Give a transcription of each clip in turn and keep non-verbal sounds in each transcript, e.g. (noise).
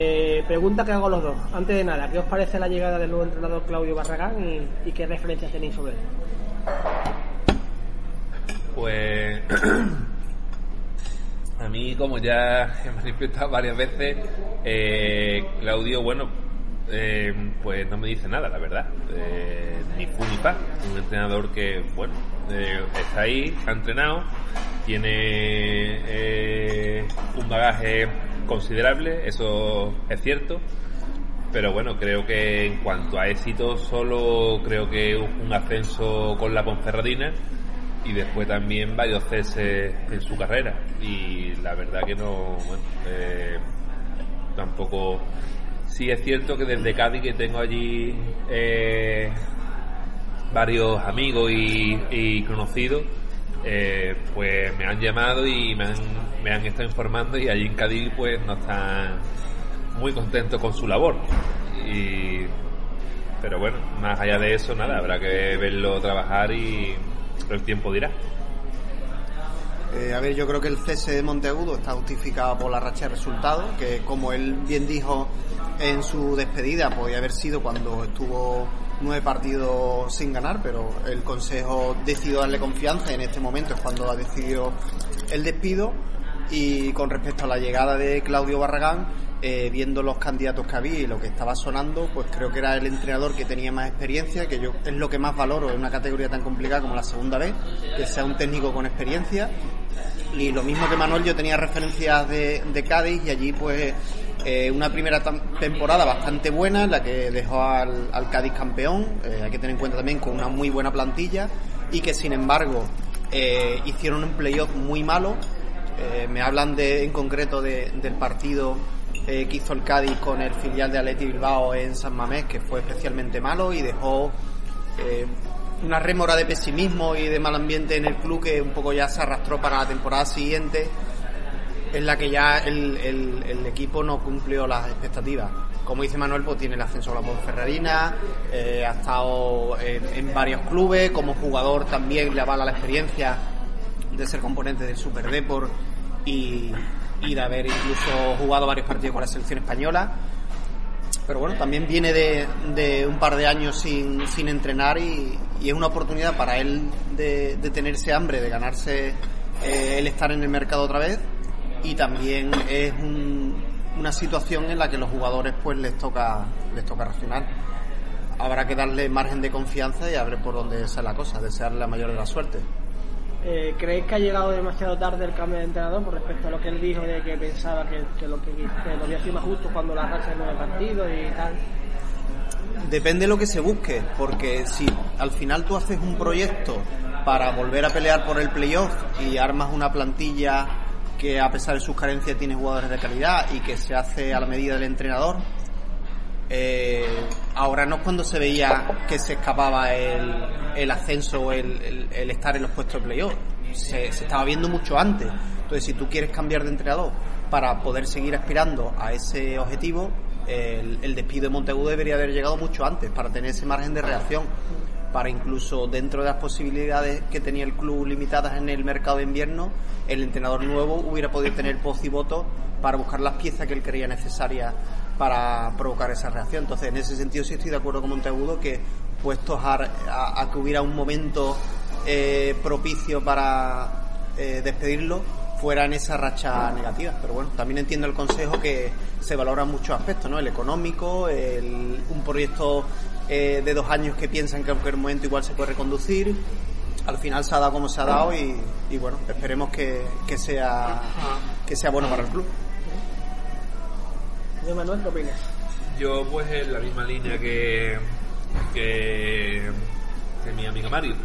Eh, pregunta que hago los dos. Antes de nada, ¿qué os parece la llegada del nuevo entrenador Claudio Barragán y, qué referencias tenéis sobre él? Pues (clears throat) a mí, como ya he manifestado varias veces, eh, Claudio, bueno, eh, pues no me dice nada, la verdad. Ni fu ni pa. Un entrenador que, bueno, está ahí, ha entrenado, tiene un bagaje considerable, eso es cierto. Pero bueno, creo que en cuanto a éxito, solo creo que un ascenso con la Ponferradina y después también varios ceses en su carrera. Y la verdad que no, bueno, eh, tampoco. Sí es cierto que desde Cádiz que tengo allí eh, varios amigos y, y conocidos, eh, pues me han llamado y me han, me han estado informando y allí en Cádiz pues no están muy contentos con su labor. Y, pero bueno, más allá de eso, nada, habrá que verlo trabajar y el tiempo dirá. Eh, a ver, yo creo que el cese de Monteagudo está justificado por la racha de resultados, que como él bien dijo en su despedida, podía haber sido cuando estuvo nueve partidos sin ganar, pero el Consejo decidió darle confianza y en este momento es cuando ha decidido el despido. Y con respecto a la llegada de Claudio Barragán, eh, viendo los candidatos que había y lo que estaba sonando, pues creo que era el entrenador que tenía más experiencia, que yo es lo que más valoro en una categoría tan complicada como la segunda vez, que sea un técnico con experiencia. Y lo mismo que Manuel, yo tenía referencias de, de Cádiz y allí pues eh, una primera temporada bastante buena en la que dejó al, al Cádiz campeón, eh, hay que tener en cuenta también con una muy buena plantilla y que sin embargo hicieron un playoff muy malo. Eh, me hablan de, en concreto de- del partido eh, que hizo el Cádiz con el filial de Atleti Bilbao en San Mamés, que fue especialmente malo y dejó eh, una rémora de pesimismo y de mal ambiente en el club que un poco ya se arrastró para la temporada siguiente, en la que ya el, el- equipo no cumplió las expectativas. Como dice Manuel, pues tiene el ascenso a la Ponferradina, ha estado en, en varios clubes, como jugador también le avala la experiencia de ser componente del Super Deport y, y de haber incluso jugado varios partidos con la selección española. Pero bueno, también viene de, de un par de años sin, sin entrenar y, y es una oportunidad para él de, de tenerse hambre, de ganarse eh, el estar en el mercado otra vez y también es un- una situación en la que los jugadores pues les toca les toca racionar. Habrá que darle margen de confianza y a por dónde sale la cosa, desearle la mayor de la suerte. Eh, ¿Creéis que ha llegado demasiado tarde el cambio de entrenador con respecto a lo que él dijo de que pensaba que, lo que, lo había sido más justo cuando la racha de nueve partidos y tal? Depende de lo que se busque, porque si al final tú haces un proyecto para volver a pelear por el playoff y armas una plantilla que a pesar de sus carencias tiene jugadores de calidad y que se hace a la medida del entrenador, eh, ahora no es cuando se veía que se escapaba el, el ascenso o el, estar en los puestos de playoff. Se, se estaba viendo mucho antes. Entonces, si tú quieres cambiar de entrenador para poder seguir aspirando a ese objetivo, el, el despido de Monteagudo debería haber llegado mucho antes para tener ese margen de reacción. Para incluso dentro de las posibilidades que tenía el club limitadas en el mercado de invierno, el entrenador nuevo hubiera podido tener voz y voto para buscar las piezas que él creía necesarias para provocar esa reacción. Entonces, en ese sentido sí estoy de acuerdo con Monteagudo que puestos a, que hubiera un momento eh, propicio para eh, despedirlo, fuera en esa racha negativa. Pero bueno, también entiendo el consejo que se valoran muchos aspectos, ¿no? El económico, el- un proyecto eh, de dos años que piensan que en cualquier momento igual se puede reconducir. Al final se ha dado como se ha dado y, y bueno, esperemos que, que sea que sea bueno para el club. Manuel, ¿qué opinas? Yo pues en la misma línea que, que, que mi amigo Mario. (clears throat)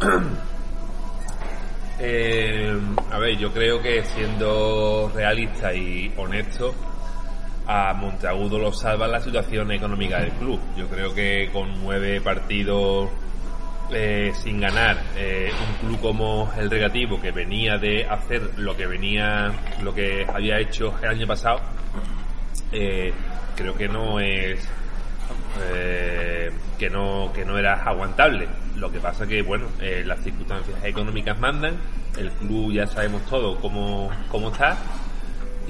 Eh, a ver, yo creo que siendo realista y honesto, a Monteagudo lo salva la situación económica del club. Yo creo que con nueve partidos eh, sin ganar, eh, un club como el Regativo que venía de hacer lo que venía, lo que había hecho el año pasado, eh, creo que no es que no que no era aguantable. Lo que pasa que bueno, las circunstancias económicas mandan, el club ya sabemos todo cómo cómo está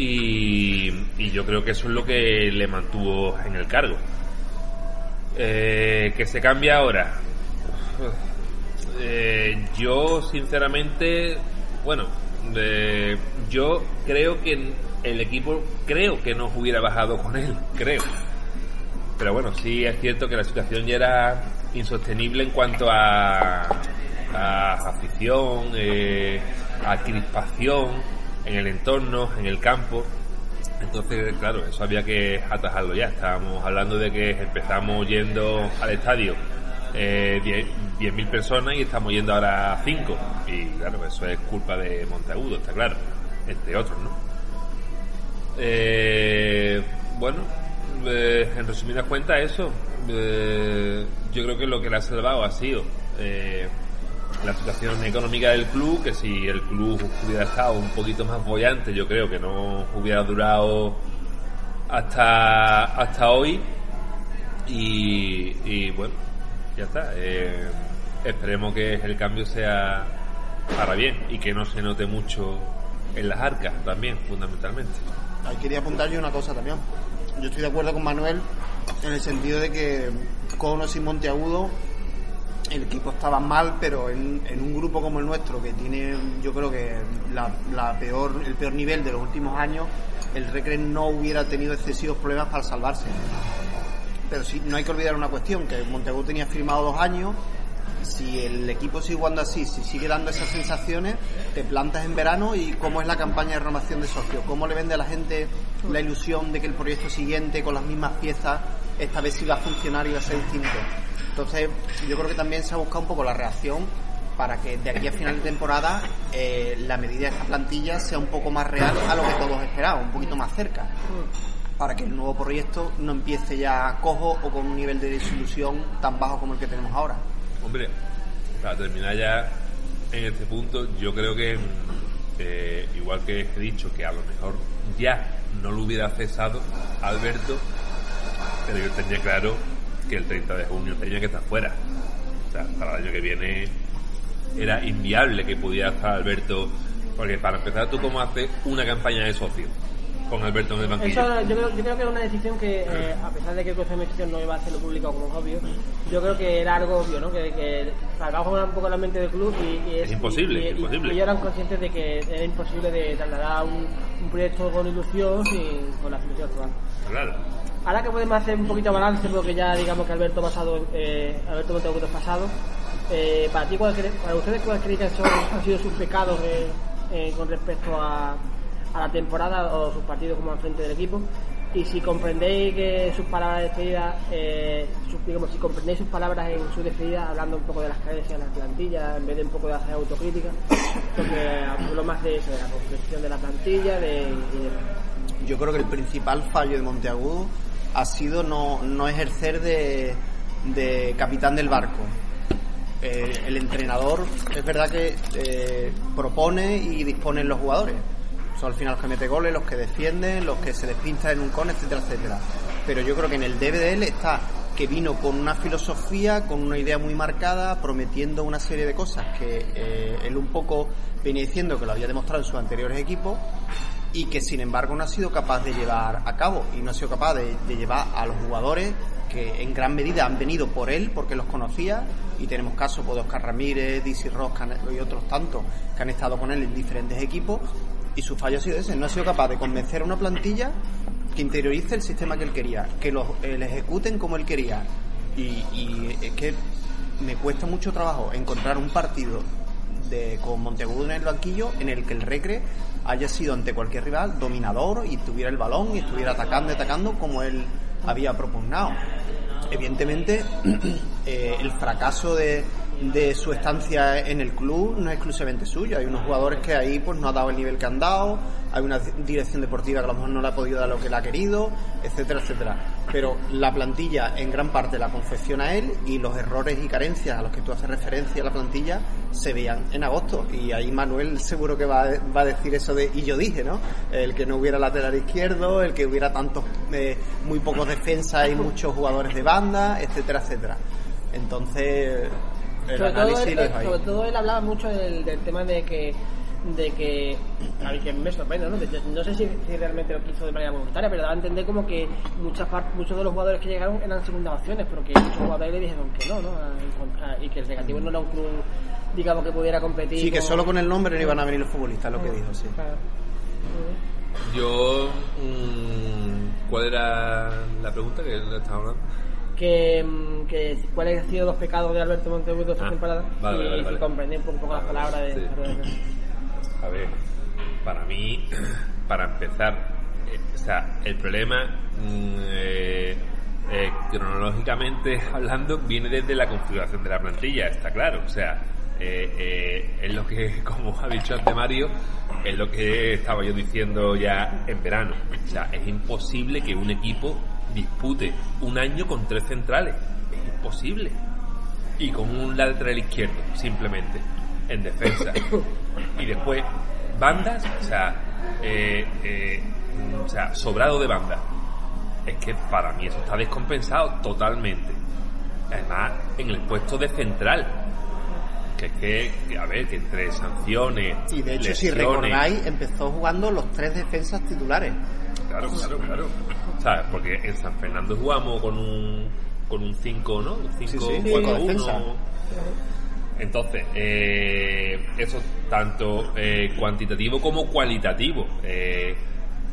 y, yo creo que eso es lo que le mantuvo en el cargo. Eh, que se cambia ahora. Eh, yo, sinceramente, bueno, eh, yo creo que el equipo, creo que no hubiera bajado con él, creo. Pero bueno, sí es cierto que la situación ya era insostenible en cuanto a, a afición, a crispación en el entorno, en el campo. Entonces, claro, eso había que atajarlo ya. Estábamos hablando de que empezamos yendo al estadio eh, 10.000 personas y estamos yendo ahora a 5. Y claro, eso es culpa de Monteagudo, está claro, entre otros, ¿no? Eh, bueno, eh, en resumidas cuentas, eso. Eh, yo creo que lo que le ha salvado ha sido eh, la situación económica del club, que si el club hubiera estado un poquito más bollante, yo creo que no hubiera durado hasta, hasta hoy. Y, bueno, ya está. Eh, esperemos que el cambio sea para bien y que no se note mucho en las arcas también, fundamentalmente. Ahí quería apuntar yo una cosa también. Yo estoy de acuerdo con Manuel en el sentido de que con o sin Monteagudo el equipo estaba mal, pero en, un grupo como el nuestro, que tiene, yo creo que la, peor, el peor nivel de los últimos años, el Recre no hubiera tenido excesivos problemas para salvarse. Pero sí, no hay que olvidar una cuestión, que Monteagudo tenía firmado dos años, si el equipo sigue jugando así, si sigue dando esas sensaciones, te plantas en verano y cómo es la campaña de renovación de socios, cómo le vende a la gente la ilusión de que el proyecto siguiente con las mismas piezas esta vez sí va a funcionar y va a ser distinto. Entonces, yo creo que también se ha buscado un poco la reacción para que de aquí a final de temporada eh, la medida de esta plantilla sea un poco más real a lo que todos esperaban, un poquito más cerca. Para que el nuevo proyecto no empiece ya cojo o con un nivel de desilusión tan bajo como el que tenemos ahora. Hombre, para terminar ya en este punto, yo creo que, eh, igual que he dicho, que a lo mejor ya no lo hubiera cesado Alberto, pero yo tenía claro que el 30 de junio tenía que estar fuera. O sea, para el año que viene era inviable que pudiera estar Alberto, porque para empezar, ¿tú cómo haces una campaña de socio? Con Alberto en el banquillo. Eso, yo, creo, yo creo que era una decisión que, eh, a pesar de que el Consejo de Administración no iba a hacerlo público como obvio, yo creo que era algo obvio, ¿no? Que, que jugar un poco la mente del club y, es, imposible, y, imposible. Y, ellos eran conscientes de que era imposible de trasladar un, un proyecto con ilusión y con la filosofía actual. Claro. Ahora que podemos hacer un poquito de balance, porque ya digamos que Alberto pasado, eh, Alberto Monteagudo pasado, eh, para ti, ¿cuál para ustedes, ¿cuáles creen que son, han sido sus pecados eh, con respecto a, a, la temporada o sus partidos como al frente del equipo? Y si comprendéis que sus palabras de despedida, eh, digamos, si comprendéis sus palabras en su despedida, hablando un poco de las carencias de la plantilla, en vez de un poco de hacer autocrítica, porque hablo más de eso, de la construcción de la plantilla, de, Yo creo que el principal fallo de Monteagudo ha sido no, no ejercer de, de capitán del barco. Eh, el entrenador es verdad que eh, propone y dispone en los jugadores. Son al final los que mete goles, los que defienden, los que se despintan en un con, etcétera, etcétera. Pero yo creo que en el él está que vino con una filosofía, con una idea muy marcada, prometiendo una serie de cosas que eh, él un poco venía diciendo que lo había demostrado en sus anteriores equipos y que sin embargo no ha sido capaz de llevar a cabo y no ha sido capaz de, llevar a los jugadores que en gran medida han venido por él porque los conocía y tenemos casos pues, de Oscar Ramírez, Dizzy Ross y otros tantos que han estado con él en diferentes equipos y su fallo ha sido ese, no ha sido capaz de convencer a una plantilla que interiorice el sistema que él quería, que lo ejecuten como él quería y, es que me cuesta mucho trabajo encontrar un partido de, con Monteagudo en el banquillo en el que el Recre haya sido ante cualquier rival dominador y tuviera el balón y estuviera atacando y atacando como él había propugnado. Evidentemente, (clears throat) eh, el fracaso de, de su estancia en el club no es exclusivamente suyo. Hay unos jugadores que ahí pues no ha dado el nivel que han dado, hay una dirección deportiva que a lo mejor no le ha podido dar lo que le ha querido, etcétera, etcétera. Pero la plantilla en gran parte la confecciona él y los errores y carencias a los que tú haces referencia a la plantilla se veían en agosto. Y ahí Manuel seguro que va, va a decir eso de, y yo dije, ¿no? El que no hubiera lateral izquierdo, el que hubiera tantos, eh, muy pocos defensas y muchos jugadores de banda, etcétera, etcétera. Entonces, el sobre, todo él, lo dejo ahí. sobre todo él hablaba mucho del, del tema de que de que a mí que me sorprende ¿no? No sé si, si realmente lo quiso de manera voluntaria pero daba a entender como que muchas muchos de los jugadores que llegaron eran segundas opciones pero que muchos jugadores le dijeron que no, ¿no? A- a- y que el negativo no era un club digamos que pudiera competir Sí, que solo con el nombre no iban a venir los futbolistas, lo que dijo, sí. Claro. Yo. mm, ¿Cuál era la pregunta que le estaba hablando? Que, mm, que cuáles han sido los pecados de Alberto Montevideo esta Ah, temporada vale, y, vale, vale. comprender un poco, las palabras de, Sí. A ver, para mí, (clears throat) para empezar, eh, o sea, el problema, mm, eh, eh, cronológicamente (laughs) hablando, viene desde la configuración de la plantilla, está claro. O sea, eh, es lo que, (laughs) como ha dicho antes Mario, es lo que estaba yo diciendo ya en verano. O sea, es imposible que un equipo dispute un año con tres centrales. Es imposible y con un lateral izquierdo, simplemente, en defensa. Y después, bandas, o sea, eh, eh, o sea, sobrado de banda. Es que para mí eso está descompensado totalmente. Además, en el puesto de central. Que es que, a ver, que entre sanciones. Y de hecho, si recordáis, empezó jugando los tres defensas titulares. Claro, claro, claro. ¿Sabes? Porque en San Fernando jugamos con un con un 5, ¿no? Un 5 Sí, sí, 4 cinco defensa. 1. Entonces, eh, eso tanto eh, cuantitativo como cualitativo. Eh,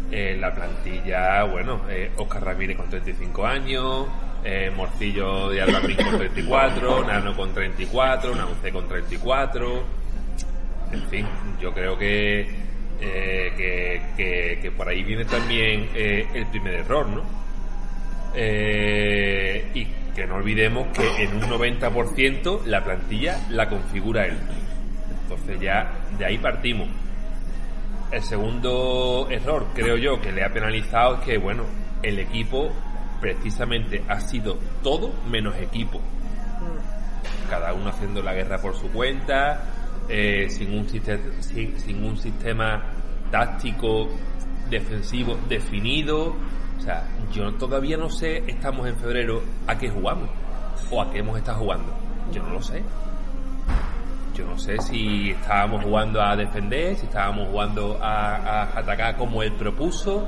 eh, la plantilla, bueno, eh, Oscar Ramírez con 35 años, eh, Morcillo de Albarrín con 34, (laughs) Nano con 34, Nauce con 34. En fin, yo creo que, eh, que, que- que por ahí viene también eh, el primer error, ¿no? Eh, y que no olvidemos que en un 90% la plantilla la configura él. Entonces ya de ahí partimos. El segundo error, creo yo, que le ha penalizado es que, bueno, el equipo precisamente ha sido todo menos equipo. Cada uno haciendo la guerra por su cuenta, eh, sin, un sistema, sin, sin un sistema táctico defensivo definido. O sea, yo todavía no sé, estamos en febrero, a qué jugamos o a qué hemos estado jugando. Yo no lo sé. Yo no sé si estábamos jugando a defender, si estábamos jugando a, a atacar como él propuso.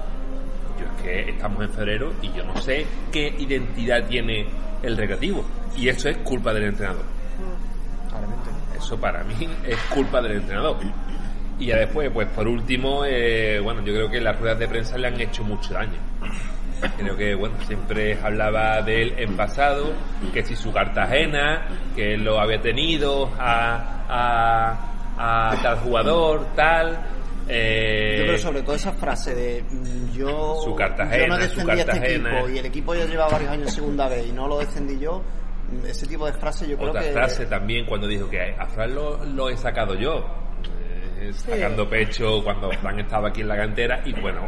Yo es que estamos en febrero y yo no sé qué identidad tiene el recreativo. Y eso es culpa del entrenador. Eso para mí (laughs) es culpa del entrenador. Y ya después, pues por último, eh, bueno, yo creo que las ruedas de prensa le han hecho mucho daño. Creo que, bueno, siempre hablaba de él en pasado, que si su carta ajena, que él lo había tenido a, a, a tal jugador, tal. eh, Yo creo sobre todo esa frase de mm, yo, Su yo Cartagena, su este Cartagena. equipo y el equipo ya lleva varios años en segunda vez y no lo defendí yo, ese tipo de frase yo creo Otra que frase también cuando dijo que a Fran lo, lo he sacado yo. eh, sacando pecho cuando Fran estaba aquí en la cantera y bueno,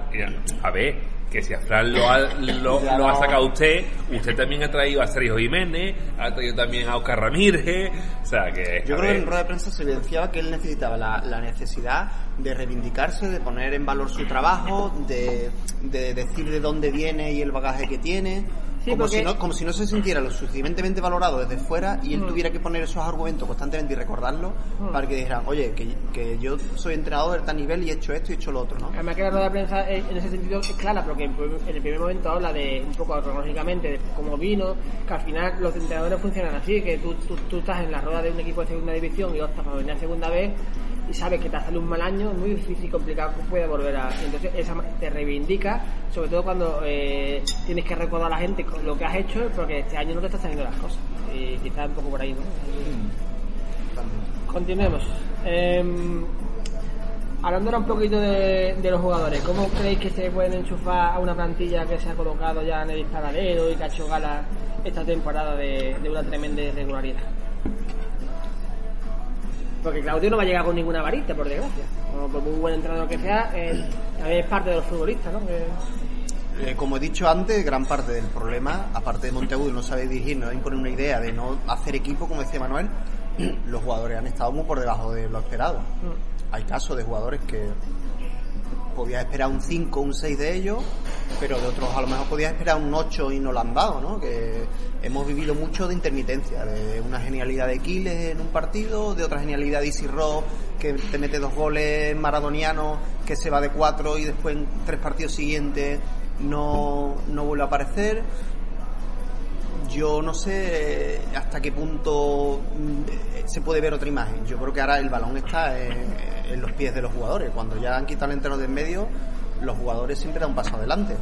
a- ver, que si a Fran lo ha, lo, ha sacado usted, usted también ha traído a Sergio Jiménez, ha traído también a Oscar Ramírez, o sea que... Yo creo que en rueda de prensa se evidenciaba que él necesitaba la, la necesidad de reivindicarse, de poner en valor su trabajo, de, de decir de dónde viene y el bagaje que tiene. Sí, como, porque- si no, como si no se sintiera lo suficientemente valorado desde fuera y él Mm. tuviera que poner esos argumentos constantemente y recordarlos Mm. para que dijeran, oye, que, que yo soy entrenador de tal nivel y he hecho esto y he hecho lo otro, ¿no? Además que la rueda de prensa en ese sentido es clara, porque en en el primer momento habla de un poco cronológicamente de cómo vino, que al final los entrenadores funcionan así, que tú, tú, tú estás en la rueda de un equipo de segunda división y optas para venir a segunda vez sabes que te ha salido un mal año, es muy difícil y complicado que pueda volver a... entonces esa te reivindica, sobre todo cuando eh, tienes que recordar a la gente lo que has hecho, porque este año no te están saliendo las cosas. Y quizás un poco por ahí, ¿no? Continuemos. Em, hablando ahora un poquito de, los jugadores, ¿cómo creéis que se pueden enchufar a una plantilla que se ha colocado ya en el disparadero y que ha hecho gala esta temporada de una tremenda irregularidad? Porque Claudio no va a llegar con ninguna varita, por desgracia. O por muy buen entrenador que sea, eh, también es parte de los futbolistas, ¿no? Que- Eh, como he dicho antes, gran parte del problema, aparte de Monteagudo no sabe dirigir, no imponer una idea de no hacer equipo, como decía Manuel, (clears throat) los jugadores han estado muy por debajo de lo esperado. Hay casos de jugadores que podías esperar un 5, un 6 de ellos, pero de otros a lo mejor podías esperar un 8 y no lo han dado, ¿no? Que hemos vivido mucho de intermitencia, de una genialidad de Quiles en un partido, de otra genialidad de Ross, que te mete dos goles maradonianos, que se va de cuatro y después en tres partidos siguientes no, no vuelve a aparecer. Yo no sé hasta qué punto mm, se puede ver otra imagen. Yo creo que ahora el balón está en, en los pies de los jugadores. Cuando ya han quitado el entrenador de en medio, los jugadores siempre dan un paso adelante.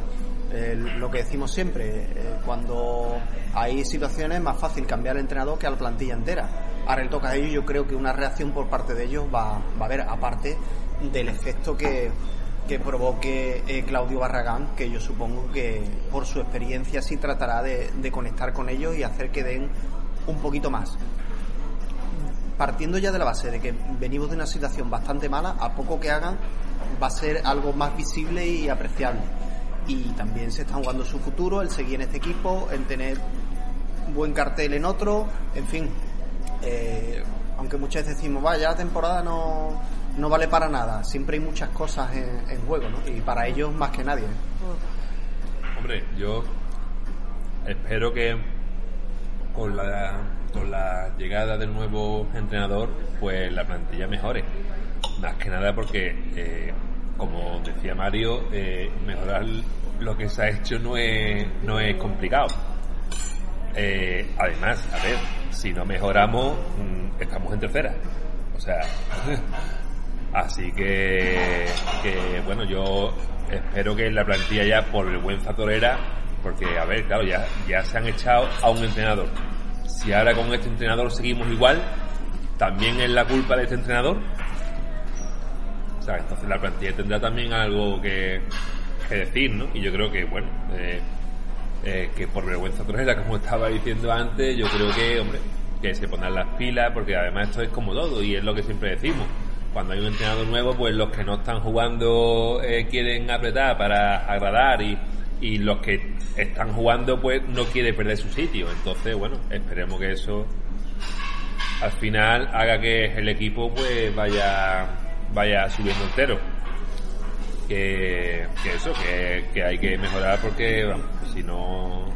El- lo que decimos siempre, eh, cuando hay situaciones es más fácil cambiar el entrenador que a la plantilla entera. Ahora le toca a ellos, yo creo que una reacción por parte de ellos va, a haber, aparte del efecto que, que provoque eh, Claudio Barragán, que yo supongo que por su experiencia sí tratará de conectar con ellos y hacer que den un poquito más. Partiendo ya de la base de que venimos de una situación bastante mala, a poco que hagan va a ser algo más visible y apreciable. Y también se está jugando su futuro, el seguir en este equipo, el tener buen cartel en otro, en fin. eh, aunque muchas veces decimos, vaya, la temporada no, no vale para nada, siempre hay muchas cosas en, juego, ¿no? Y para ellos más que nadie. Hombre, yo espero que con la, con la llegada del nuevo entrenador, pues la plantilla mejore. Más que nada porque, eh, como decía Mario, eh, mejorar lo que se ha hecho no es, no es complicado. Eh, además, a ver, si no mejoramos, mm, estamos en tercera. O sea, (laughs) así que, bueno, yo espero que la plantilla ya, por el buen porque, a ver, claro, ya, ya se han echado a un entrenador. Si ahora con este entrenador seguimos igual, también es la culpa de este entrenador. Entonces la plantilla tendrá también algo que, decir, ¿no? Y yo creo que, bueno, eh, eh, que por vergüenza torera, como estaba diciendo antes, yo creo que, hombre, que se pongan las pilas, porque además esto es como todo, y es lo que siempre decimos. Cuando hay un entrenador nuevo, pues los que no están jugando eh, quieren apretar para agradar y, y los que están jugando, pues no quieren perder su sitio. Entonces, bueno, esperemos que eso al final haga que el equipo pues vaya vaya subiendo entero que, eso que, hay que mejorar porque si no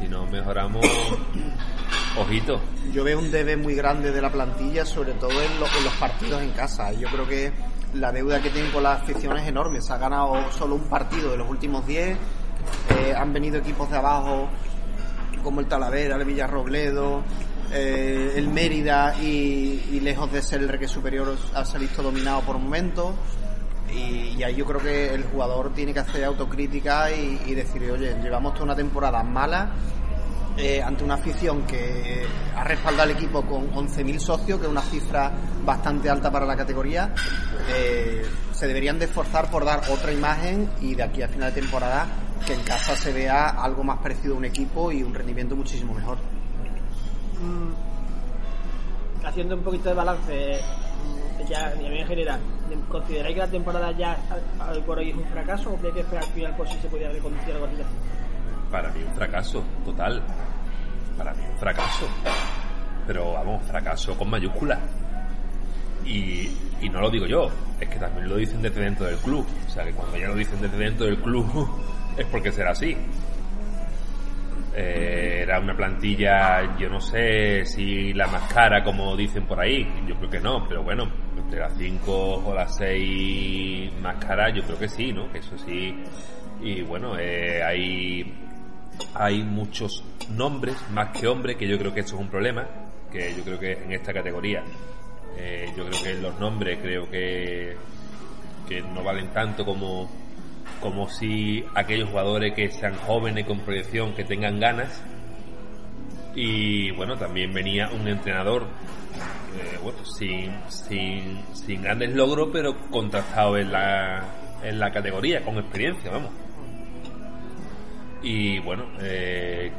si no mejoramos (coughs) ojito Yo veo un debe muy grande de la plantilla, sobre todo en, lo- en los partidos en casa. Yo creo que la deuda que tienen con la afición es enorme. Se ha ganado solo un partido de los últimos 10. eh, han venido equipos de abajo como el Talavera, el Villarrobledo, eh, el Mérida y, lejos de ser el Reque Superior ha visto dominado por momentos. Y, y ahí yo creo que el jugador tiene que hacer autocrítica y, y decir, oye, llevamos toda una temporada mala eh, ante una afición que ha respaldado al equipo con 11.000 socios, que es una cifra bastante alta para la categoría, eh, se deberían de esforzar por dar otra imagen y de aquí a final de temporada que en casa se vea algo más parecido a un equipo y un rendimiento muchísimo mejor. Mm, haciendo un poquito de balance, mm, ya a nivel general, ¿consideráis que la temporada ya hoy por hoy es un fracaso o hay que al final por si se podía reconducir algo así? para mí un fracaso total. Para mí un fracaso. Pero vamos fracaso con mayúsculas. Y, y no lo digo yo es que también lo dicen desde dentro del club. O sea que cuando ya lo dicen desde dentro del club (laughs) es porque será así Eh, era una plantilla, yo no sé si la más cara como dicen por ahí, yo creo que no, pero bueno, entre las 5 o las 6 más caras yo creo que sí, ¿no? Que eso sí. Y bueno, eh, hay, hay muchos nombres, más que hombres, que yo creo que eso es un problema, que yo creo que en esta categoría, eh, yo creo que los nombres creo que no valen tanto como, como si aquellos jugadores que sean jóvenes con proyección, que tengan ganas. Y bueno, también venía un entrenador, eh, bueno, sin, sin, sin grandes logros, pero contrastado en la, en la categoría, con experiencia, vamos. Y bueno, eh,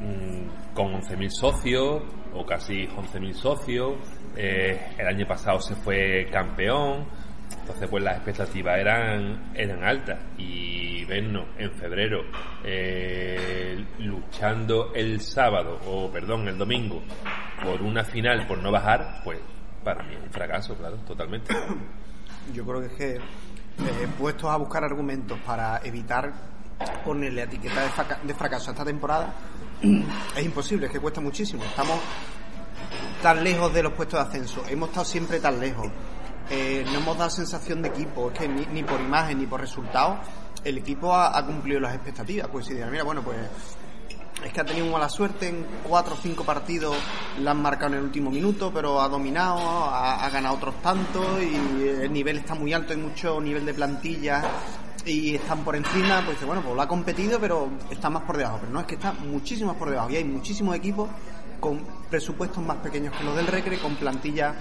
mm, con 11.000 socios, o casi 11.000 socios. Eh, el año pasado se fue campeón. Entonces, pues las expectativas eran, eran altas. Y vernos en febrero eh, luchando el sábado, o perdón, el domingo, por una final, por no bajar, pues para mí es un fracaso, claro, totalmente. Yo creo que es que, eh, puestos a buscar argumentos para evitar ponerle etiqueta de, fraca- de fracaso a esta temporada, (clears throat) es imposible, es que cuesta muchísimo. Estamos tan lejos de los puestos de ascenso, hemos estado siempre tan lejos. Eh, no hemos dado sensación de equipo, es que ni, ni por imagen ni por resultados el equipo ha, cumplido las expectativas. Pues si dirán, mira, bueno, pues es que ha tenido mala suerte en cuatro o cinco partidos, la han marcado en el último minuto, pero ha dominado, ha, ganado otros tantos y el nivel está muy alto, hay mucho nivel de plantilla y están por encima, pues bueno, pues lo ha competido, pero está más por debajo. Pero no, es que está muchísimo más por debajo y hay muchísimos equipos con presupuestos más pequeños que los del Recre, con plantillas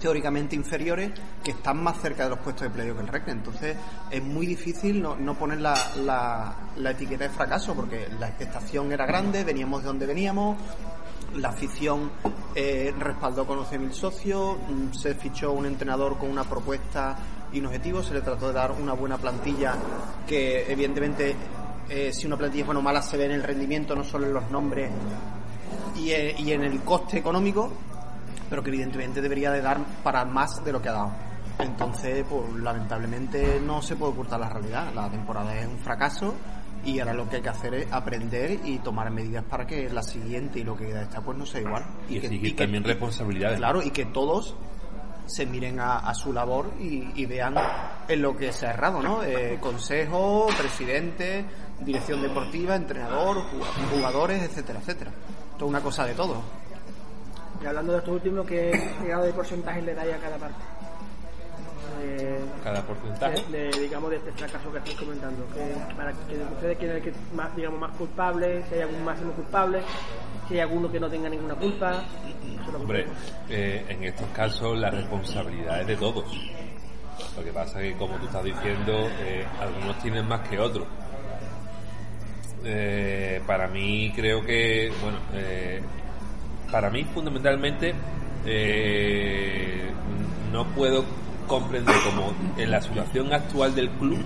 teóricamente inferiores que están más cerca de los puestos de playoff que el Recre. Entonces es muy difícil no, poner la, la, la etiqueta de fracaso porque la expectación era grande, veníamos de donde veníamos, la afición eh, respaldó con 11.000 socios, mm, se fichó un entrenador con una propuesta y un objetivo, se le trató de dar una buena plantilla que evidentemente eh, si una plantilla es buena o mala se ve en el rendimiento, no solo en los nombres y, eh, y en el coste económico, pero que evidentemente debería de dar para más de lo que ha dado. Entonces, pues lamentablemente no se puede ocultar la realidad. La temporada es un fracaso y ahora lo que hay que hacer es aprender y tomar medidas para que la siguiente y lo que queda esta pues no sea igual. Y, que- exigir y que- también responsabilidades. Claro, y que todos se miren a, a su labor y, y vean en lo que se ha errado, ¿no? Eh, consejo, presidente, dirección deportiva, entrenador, ju- jugadores, etcétera, etcétera. Esto es una cosa de todo. Y hablando de estos últimos, ¿qué grado de porcentaje le dais a cada parte? Eh, Cada porcentaje. de, de, digamos, de este fracaso que estáis comentando. Que, para que ustedes quieren el que más, digamos, más culpable, si hay algún máximo culpable, si hay alguno que no tenga ninguna culpa. Hombre, eh, en estos casos la responsabilidad es de todos. Lo que pasa es que, como tú estás diciendo, eh, algunos tienen más que otros. Eh, para mí creo que, bueno, eh, para mí fundamentalmente eh, no puedo comprender cómo en la situación actual del club,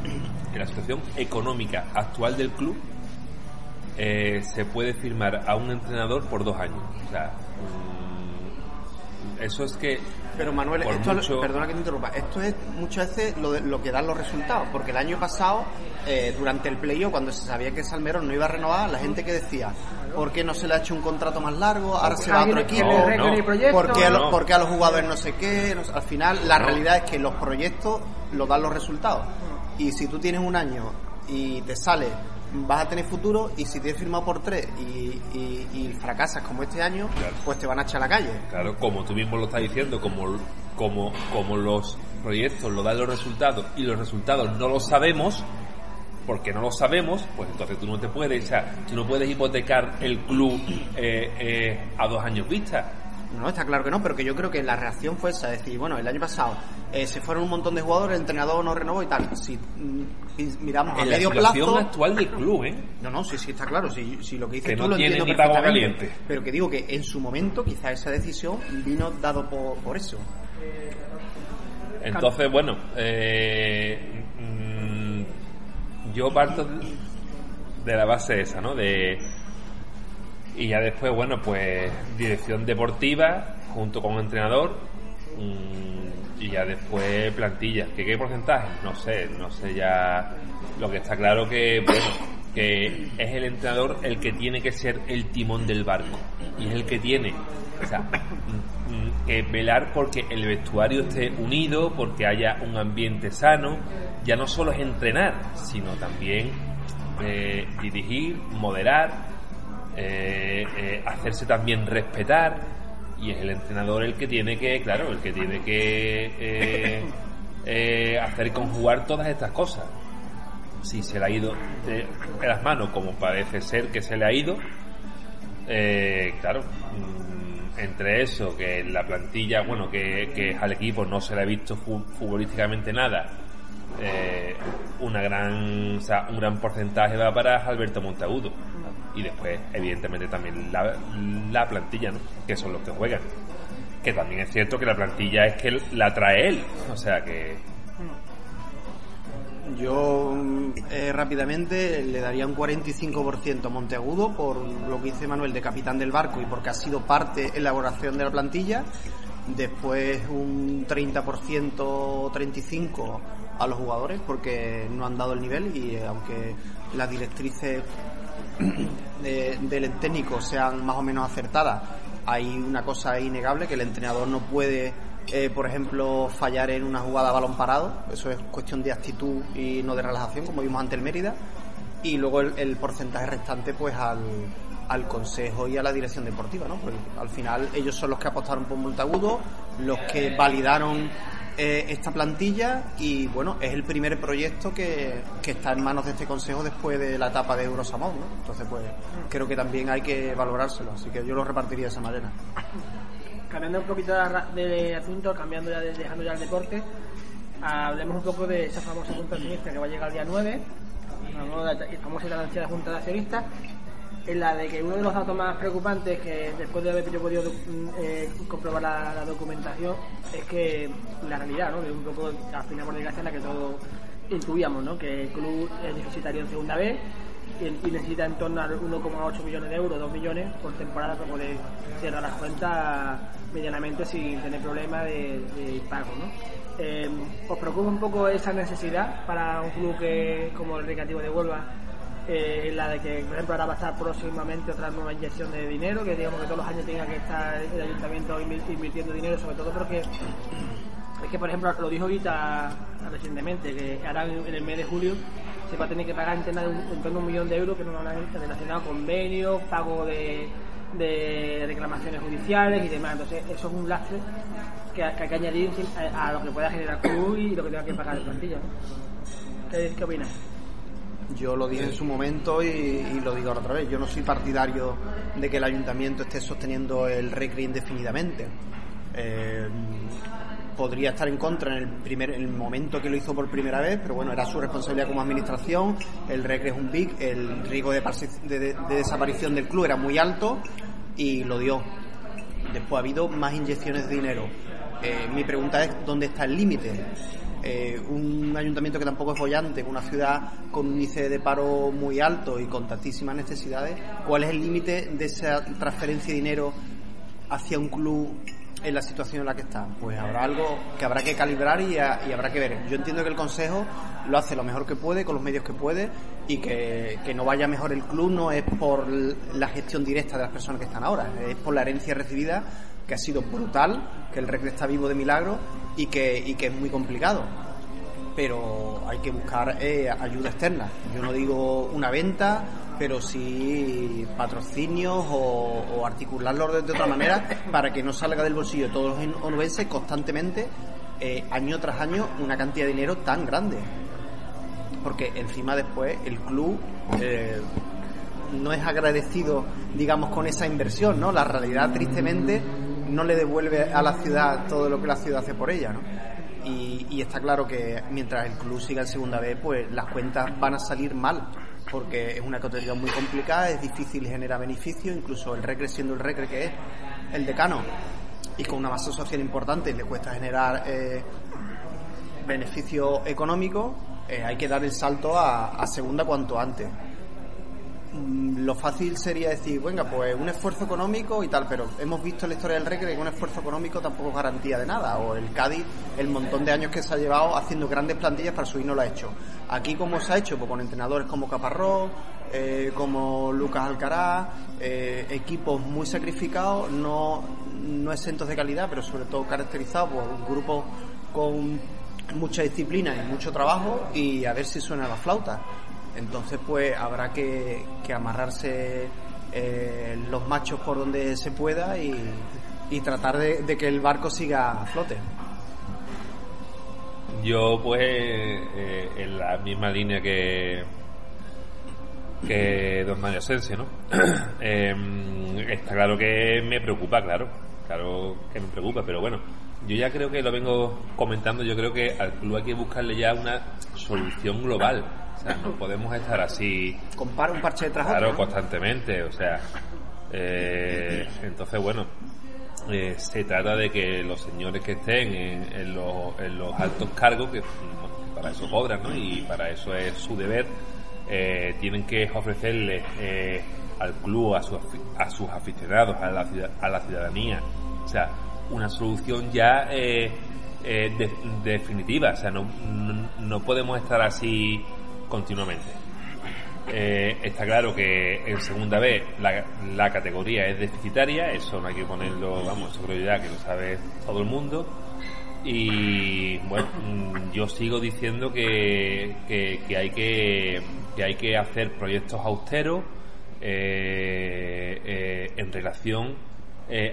en la situación económica actual del club, eh, se puede firmar a un entrenador por dos años. O sea, mm, eso es que Pero Manuel, esto, mucho- perdona que te interrumpa, esto es muchas veces lo, de- lo que dan los resultados, porque el año pasado, eh, durante el playoff, cuando se sabía que Salmerón no iba a renovar, la gente que decía, ¿por qué no se le ha hecho un contrato más largo? Ahora se va a otro equipo. No. ¿Por qué, a los, por qué a los jugadores no sé qué? No sé, al final, la No. realidad es que los proyectos los dan los resultados. Y si tú tienes un año y te sale, vas a tener futuro, y si tienes firmado por tres y, y- y fracasas como este año, Claro. pues te van a echar a la calle. Claro, como tú mismo lo estás diciendo, como, como, como los proyectos lo dan los resultados y los resultados no los sabemos, porque no lo sabemos, pues entonces tú no te puedes, o sea, tú no puedes hipotecar el club eh, eh, a dos años vista. No, está claro que no, pero que yo creo que la reacción fue esa, es decir, bueno, el año pasado eh, se fueron un montón de jugadores, el entrenador no renovó y tal. Si miramos a En la medio situación plazo... actual del club, ¿eh? No, no, sí, sí, está claro, si, si lo que dices Que tú no lo entiendo ni perfectamente, caliente. Pero que digo que en su momento quizá esa decisión vino dado por, por eso. Entonces, bueno, eh, yo parto de la base esa, ¿no? De, y ya después, bueno, pues dirección deportiva junto con entrenador mm, y ya después plantilla. ¿Qué, ¿Qué porcentaje? No sé, no sé ya. Lo que está claro que, bueno, que es el entrenador el que tiene que ser el timón del barco y es el que tiene, o sea, que velar porque el vestuario esté unido, porque haya un ambiente sano. Ya no solo es entrenar, sino también eh, dirigir, moderar, eh, eh, hacerse también respetar y es el entrenador el que tiene que, claro, el que tiene que eh, eh, hacer conjugar todas estas cosas. Si se le ha ido de, las manos, como parece ser que se le ha ido, eh, claro, entre eso, que la plantilla, bueno, que, que al equipo no se le ha visto fu- futbolísticamente nada, eh, una gran, o sea, un gran porcentaje va para Alberto Montagudo. y después, evidentemente, también la, la plantilla, ¿no? Que son los que juegan. Que también es cierto que la plantilla es que la trae él. O sea que. Yo eh, rápidamente le daría un 45% a Monteagudo por lo que dice Manuel de capitán del barco y porque ha sido parte elaboración de la plantilla. Después un 30% 35% a los jugadores porque no han dado el nivel y eh, aunque las directrices de- del técnico sean más o menos acertadas, hay una cosa innegable que el entrenador no puede, eh, por ejemplo, fallar en una jugada a balón parado. Eso es cuestión de actitud y no de relajación, como vimos ante el Mérida. Y luego el, porcentaje restante, pues al, al consejo y a la dirección deportiva, ¿no? Porque al final ellos son los que apostaron por Montagudo, los que validaron eh, esta plantilla y bueno, es el primer proyecto que, que está en manos de este consejo después de la etapa de Eurosamón, ¿no? Entonces pues creo que también hay que valorárselo, así que yo lo repartiría de esa manera. Cambiando un poquito de, asunto, cambiando ya, de- dejando ya el deporte, hablemos un poco de esa famosa junta de accionistas que va a llegar el día 9, la famosa y anunciada junta de accionistas, en la de que uno de los datos más preocupantes que después de haber yo podido mm, eh, comprobar la, documentación es que la realidad, ¿no? De un poco, al final por desgracia, la que todos intuíamos, ¿no? Que el club es deficitario en segunda vez y, necesita en torno a 1,8 millones de euros, 2 millones por temporada para poder cerrar las cuentas medianamente sin tener problemas de, pago, ¿no? Eh, ¿Os preocupa un poco esa necesidad para un club que como el Recreativo de Huelva eh, la de que, por ejemplo, ahora va a estar próximamente otra nueva inyección de dinero, que digamos que todos los años tenga que estar el ayuntamiento invi- invirtiendo dinero, sobre todo porque es que, por ejemplo, lo dijo ahorita recientemente, que en en el mes de julio se va a tener que pagar en torno a un, millón de euros que no van a relacionado convenios, pago de, de reclamaciones judiciales y demás. Entonces, eso es un lastre que, hay que añadir a, lo que pueda generar club y lo que tenga que pagar el plantilla. ¿Qué, ¿Qué opinas? Yo lo dije en su momento y, lo digo ahora otra vez. Yo no soy partidario de que el ayuntamiento esté sosteniendo el recre indefinidamente. Eh, podría estar en contra en el primer en el momento que lo hizo por primera vez, pero bueno, era su responsabilidad como administración. El recre es un big, el riesgo de desaparición del club era muy alto y lo dio. Después ha habido más inyecciones de dinero. Eh, mi pregunta es dónde está el límite. Eh, un ayuntamiento que tampoco es bollante, una ciudad con un índice de paro muy alto y con tantísimas necesidades, ¿cuál es el límite de esa transferencia de dinero hacia un club en la situación en la que está? Pues habrá algo que habrá que calibrar y, habrá que ver. Yo entiendo que el Consejo lo hace lo mejor que puede, con los medios que puede, y que, que no vaya mejor el club no es por la gestión directa de las personas que están ahora, es por la herencia recibida que ha sido brutal, que el Recre está vivo de milagro y que, y que es muy complicado pero hay que buscar eh, ayuda externa. Yo no digo una venta, pero sí patrocinios o, o articularlo de, de otra manera para que no salga del bolsillo de todos los onubenses constantemente, eh, año tras año, una cantidad de dinero tan grande. Porque encima después el club eh, no es agradecido, digamos, con esa inversión, ¿no? La realidad, tristemente, no le devuelve a la ciudad todo lo que la ciudad hace por ella, ¿no? Y, y está claro que mientras el club siga en segunda vez, pues las cuentas van a salir mal, porque es una categoría muy complicada, es difícil generar beneficio, incluso el Recre siendo el Recre que es el decano, y con una masa social importante le cuesta generar eh, beneficio económico, eh, hay que dar el salto a, a segunda cuanto antes. Mm, Lo fácil sería decir, venga, pues un esfuerzo económico y tal, pero hemos visto en la historia del Recre que un esfuerzo económico tampoco es garantía de nada. O el Cádiz, el montón de años que se ha llevado haciendo grandes plantillas para subir no lo ha hecho. Aquí, ¿cómo se ha hecho? Pues con entrenadores como Caparrós, eh, como Lucas Alcaraz, eh, equipos muy sacrificados, no, no exentos de calidad, pero sobre todo caracterizados por un grupo con mucha disciplina y mucho trabajo y a ver si suena la flauta. Entonces, pues habrá que, amarrarse eh, los machos por donde se pueda y, tratar de, que el barco siga a flote. Yo, pues, eh, en la misma línea que que Don Mario Asensio, ¿no? Eh, (clears throat) está claro que me preocupa, claro, claro que me preocupa, pero bueno, yo ya creo que lo vengo comentando, yo creo que al club hay que buscarle ya una solución global. O sea, no podemos estar así. Compara un parche detrás de Claro, otro, ¿no? constantemente, o sea. eh, entonces, bueno, eh, se trata de que los señores que estén en, en los, en los altos cargos, que bueno, para eso cobran, ¿no? Y para eso es su deber, eh, tienen que ofrecerle al club, a, sus afi- a sus aficionados, a la, ciudad- a la ciudadanía, o sea, una solución ya eh, eh, de- definitiva, o sea, no, no, no podemos estar así continuamente. Eh, está claro que en segunda vez la, categoría es deficitaria, eso no hay que ponerlo, vamos, eso ya que lo sabe todo el mundo. Y bueno, mm, yo sigo diciendo que, que, hay que, que hay que hacer proyectos austeros eh, eh, en relación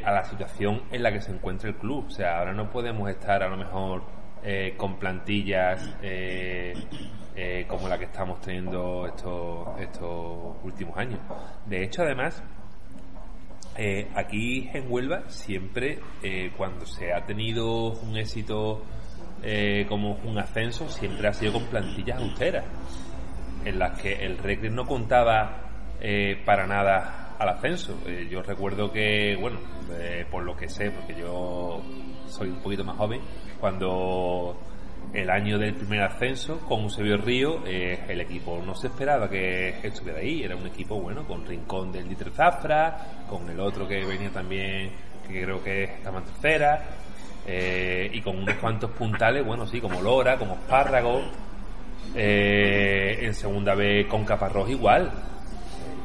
a la situación en la que se encuentra el club. O sea, ahora no podemos estar a lo mejor con plantillas eh, como la que estamos teniendo estos, estos últimos años. De hecho, además, eh, aquí en Huelva siempre eh, cuando se ha tenido un éxito eh, como un ascenso siempre ha sido con plantillas austeras en las que el Recre no contaba para nada al ascenso. Yo recuerdo que, bueno, por lo que sé, porque yo soy un poquito más joven, cuando el año del primer ascenso con Eusebio Río, eh, el equipo no se esperaba que estuviera ahí. Era un equipo, bueno, con Rincón del Dieter Zafra, con el otro que venía también, que creo que estaba en tercera, eh, y con unos cuantos puntales, bueno, sí, como Lora, como Espárrago, eh, en segunda vez con Caparrós igual.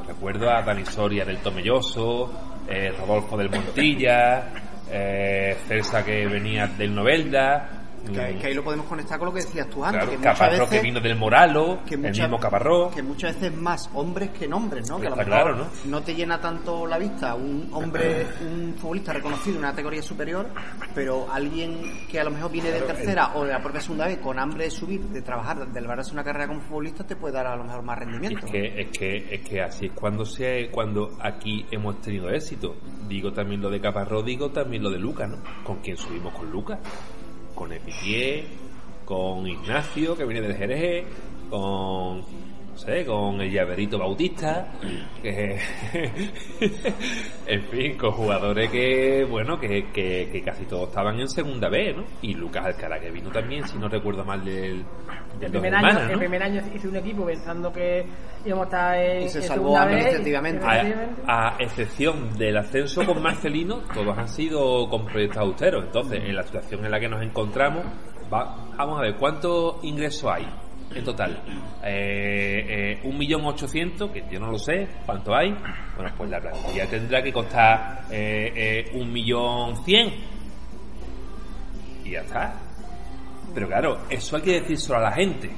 Recuerdo a Dani Soria del Tomelloso, Rodolfo del Montilla, Celsa que venía del Novelda. Que, ahí- que ahí lo podemos conectar con lo que decías tú antes, Claro, que Caparrós veces que vino del Moralo, que el mismo Caparrós. que muchas veces más hombres que nombres, ¿no? Que a lo mejor claro, ¿no? te llena tanto la vista un hombre, un futbolista reconocido en una categoría superior, pero alguien que a lo mejor viene de tercera o de la propia segunda vez con hambre de subir, de trabajar, de lograrse una carrera como futbolista, te puede dar a lo mejor más rendimiento. Es que, es que, es que así es cuando se, cuando aquí hemos tenido éxito. Digo también lo de Caparrós, digo también lo de Lucas, ¿no? ¿Con quién subimos con Lucas? Con Epitié, con Ignacio, que viene del Jerez, con, no sé, con el Llaverito Bautista, que, (laughs) en fin, con jugadores que, bueno, que, que, que casi todos estaban en segunda B, ¿no? Y Lucas Alcara, que vino también, si no recuerdo mal, del, del El Dos primer, año, el primer año hice un equipo pensando que íbamos a estar en, Y se en salvó segunda vez, administrativamente. efectivamente. a, a excepción del ascenso con Marcelino, todos han sido con proyectos austeros. Entonces, en la situación en la que nos encontramos, va- vamos a ver cuántos ingresos hay en total. Eh, eh, un millón ochocientos, que yo no lo sé cuánto hay. Bueno, pues la plantilla tendrá que costar eh, eh, un millón cien. Y ya está. Pero claro, eso hay que decírselo a la gente.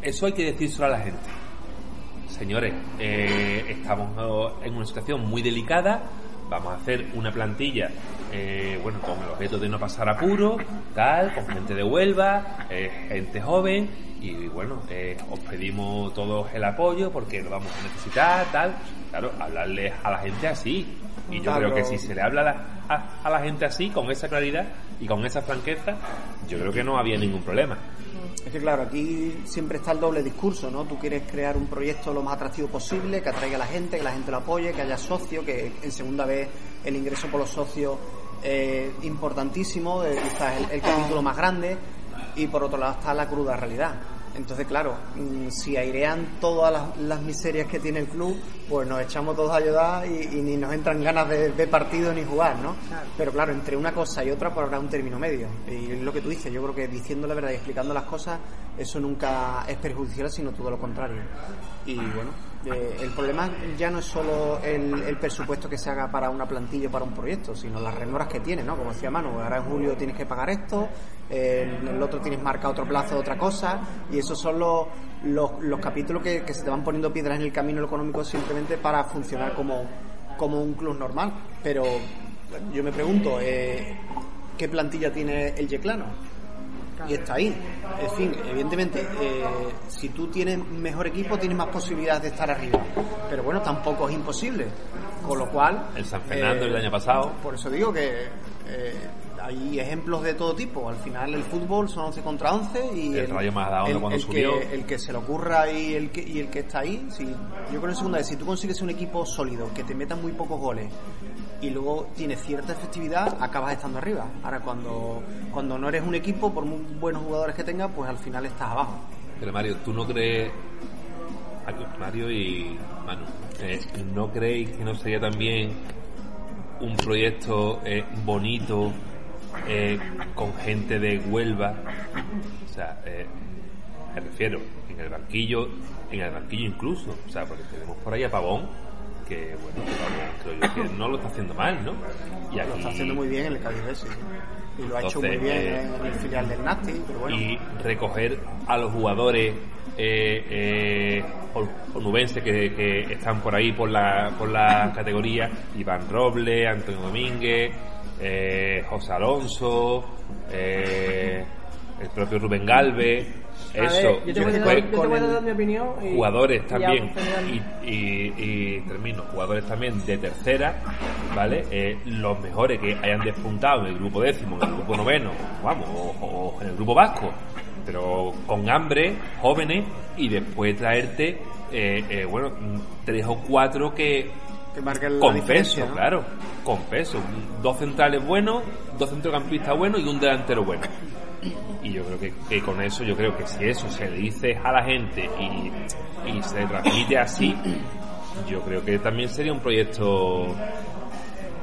Eso hay que decírselo a la gente. Señores, eh, estamos en una situación muy delicada. Vamos a hacer una plantilla, eh, bueno, con el objeto de no pasar apuro, tal, con gente de Huelva, eh, gente joven, y bueno, eh, os pedimos todos el apoyo porque lo vamos a necesitar, tal. Claro, hablarles a la gente así. Y yo Claro. creo que si se le habla a la, a- a la gente así, con esa claridad y con esa franqueza, yo creo que no había ningún problema. Es que claro, aquí siempre está el doble discurso, ¿no? Tú quieres crear un proyecto lo más atractivo posible, que atraiga a la gente, que la gente lo apoye, que haya socios, que en segunda vez el ingreso por los socios es importantísimo, eh, quizás el capítulo más grande, y por otro lado está la cruda realidad. Entonces, claro, mm, si airean todas las, las miserias que tiene el club, pues nos echamos todos a ayudar y, y ni nos entran ganas de ver partido ni jugar, ¿no? Pero claro, entre una cosa y otra pues habrá un término medio. Y es lo que tú dices, yo creo que diciendo la verdad y explicando las cosas, eso nunca es perjudicial, sino todo lo contrario. Y bueno, eh, el problema ya no es solo el, el presupuesto que se haga para una plantilla o para un proyecto, sino las remoras que tiene, ¿no? Como decía Manu, ahora en julio tienes que pagar esto, en el otro tienes marcado otro plazo, otra cosa, y esos son los, los, los capítulos que, que se te van poniendo piedras en el camino económico simplemente para funcionar como, como un club normal. Pero bueno, yo me pregunto, eh, ¿qué plantilla tiene el Yeclano? y está ahí. En fin, evidentemente, eh, si tú tienes mejor equipo, tienes más posibilidades de estar arriba. Pero bueno, tampoco es imposible. Con lo cual. El San Fernando eh, el año pasado. Por eso digo que eh, hay ejemplos de todo tipo. Al final el fútbol son 11 contra 11 y El Rayo Majadahonda el- cuando el subió. Que, el que se le ocurra y el que, y el que está ahí. Si, yo creo en segunda vez, si tú consigues un equipo sólido, que te metan muy pocos goles y luego tiene cierta efectividad, acabas estando arriba. Ahora cuando, cuando no eres un equipo, por muy buenos jugadores que tengas, pues al final estás abajo. Pero Mario, ¿tú no crees... Mario y Manu, eh, ¿no creéis que no sería también un proyecto eh, bonito eh, con gente de Huelva? O sea, eh, me refiero, en el banquillo, en el banquillo incluso, o sea, porque tenemos por ahí a Pavón, que bueno, que Pavón creo yo que no lo está haciendo mal, ¿no? Y Lo está haciendo muy bien en el Cádiz sí. Y lo ha hecho muy bien eh, en el filial del Nasti, pero bueno. y recoger a los jugadores eh, eh, on- onubenses que, que están por ahí por la, por la categoría Iván Robles, Antonio Domínguez, eh, José Alonso, eh, el propio Rubén Galvez, A eso, ver, yo te voy a después dar- yo te voy a dar mi opinión. y- jugadores también. y, y- y termino. Jugadores también de tercera vale Eh, los mejores que hayan despuntado en el grupo décimo en el grupo noveno vamos o, o en el grupo vasco. Pero con hambre jóvenes y después traerte eh, eh, bueno tres o cuatro que que marquen la con peso ¿no? claro con peso dos centrales buenos dos centrocampistas buenos y un delantero bueno y yo creo que, que con eso, yo creo que si eso se le dice a la gente y, y se transmite así, yo creo que también sería un proyecto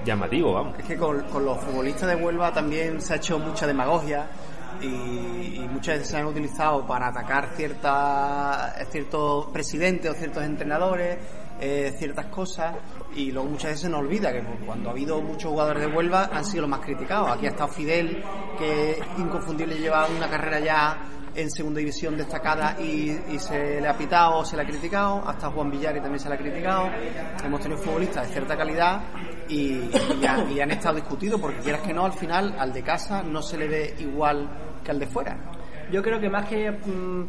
llamativo, vamos. Es que con, con los futbolistas de Huelva también se ha hecho mucha demagogia y, y muchas veces se han utilizado para atacar cierta, ciertos presidentes o ciertos entrenadores, eh, ciertas cosas y luego muchas veces se nos olvida que cuando ha habido muchos jugadores de Huelva han sido los más criticados. Aquí ha estado Fidel, que inconfundible lleva una carrera ya en segunda división destacada y, se le ha pitado, se le ha criticado, hasta Juan Villari también se le ha criticado. Hemos tenido futbolistas de cierta calidad y, y han estado discutidos porque quieras que no, al final al de casa no se le ve igual que al de fuera. Yo creo que más que mm,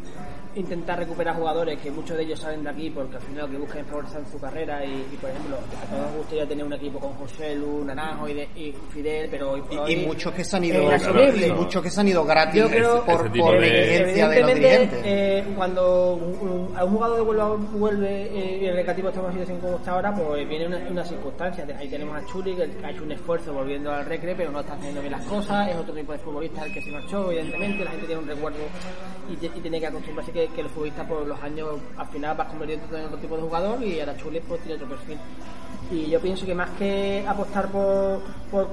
intentar recuperar jugadores, que muchos de ellos salen de aquí porque al final lo que buscan es progresar en su carrera y, y, por ejemplo, a todos nos gustaría tener un equipo con José Lu, Naranjo y, de- y Fidel, pero hoy por Y, hoy y muchos que se han ido y muchos que se han ido gratis Yo creo por, por de- negligencia de los dirigentes. eh, cuando un, un- a un jugador de Huelva vuelve eh, y el recativo está en una situación como está ahora, pues viene una, una circunstancia. Ahí tenemos a Churi, que ha hecho un esfuerzo volviendo al recre, pero no está haciendo bien las cosas. Es otro tipo de futbolista el que se marchó, evidentemente. La gente tiene un recuerdo y, y tiene que acostumbrarse que, que el futbolista por los años al final va convirtiendo en otro tipo de jugador y ahora Chuli pues tiene otro perfil. Y yo pienso que más que apostar por,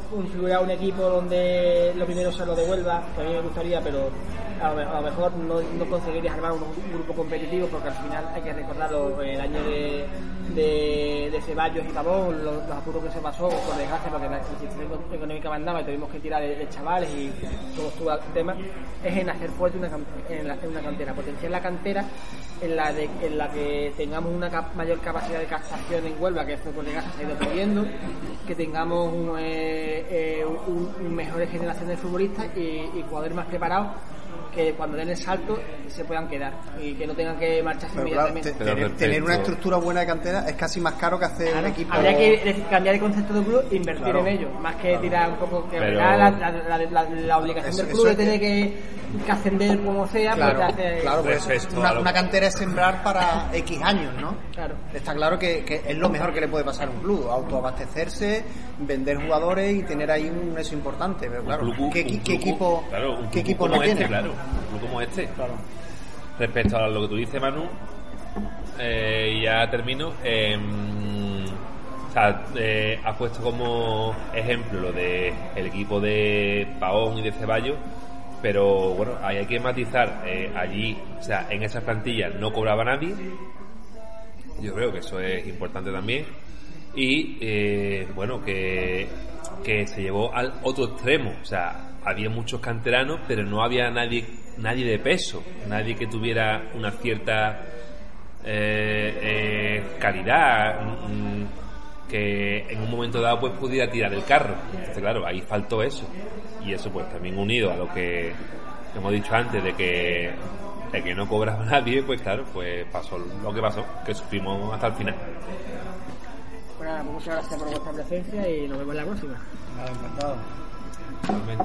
configurar un equipo donde lo primero sea lo de Huelva, que a mí me gustaría, pero a lo, mejor no, no conseguirías armar un, grupo competitivo porque al final hay que recordarlo el año de, de, Ceballos y Pavón, los, apuros que se pasó, por desgracia, porque la situación económica mandaba y tuvimos que tirar de, chavales y todo estuvo el tema, es en hacer fuerte una, en, la- una cantera, potenciar la cantera en la, en la que tengamos una mayor capacidad de captación en Huelva, que esto por desgracia se ha ido perdiendo, que tengamos un, eh, eh, un- un mejores generaciones de futbolistas y, y jugadores más preparados que cuando den el salto se puedan quedar y que no tengan que marcharse Pero claro, inmediatamente. te- Pero tener, una estructura buena de cantera es casi más caro que hacer Claro, un equipo. Habría que cambiar el concepto del club e invertir Claro. en ello, más que tirar un poco que Pero- la, la, la, la- la obligación Eso- del club de tener que, que ascender como sea, Claro, pues te hace- claro, pues una, lo- una cantera es sembrar para X años, ¿no? Claro. Está claro que, que es lo mejor que le puede pasar a un club, autoabastecerse, vender jugadores y tener ahí un eso importante. Pero claro, club- ¿qué, un qué club- equipo, claro, qué equipo no este, tiene? Claro, un club como este. Claro. Respecto a lo que tú dices, Manu, eh, ya termino. eh, o sea, eh, has puesto como ejemplo lo de el equipo de Paón y de Ceballos, pero bueno, ahí hay que matizar. eh, allí, o sea, en esas plantillas no cobraba nadie. Yo creo que eso es importante también. Y bueno, que, que se llevó al otro extremo. O sea, había muchos canteranos, pero no había nadie, nadie de peso, nadie que tuviera una cierta eh, eh, calidad, mm, que en un momento dado pues pudiera tirar el carro. Entonces, claro, ahí faltó eso. Y eso pues también unido a lo que hemos dicho antes de que de que no cobraba (laughs) nadie, pues claro, pues pasó lo que pasó, que sufrimos hasta el final. Bueno, pues muchas gracias por vuestra presencia y nos vemos en la próxima. Nada, encantado. Realmente.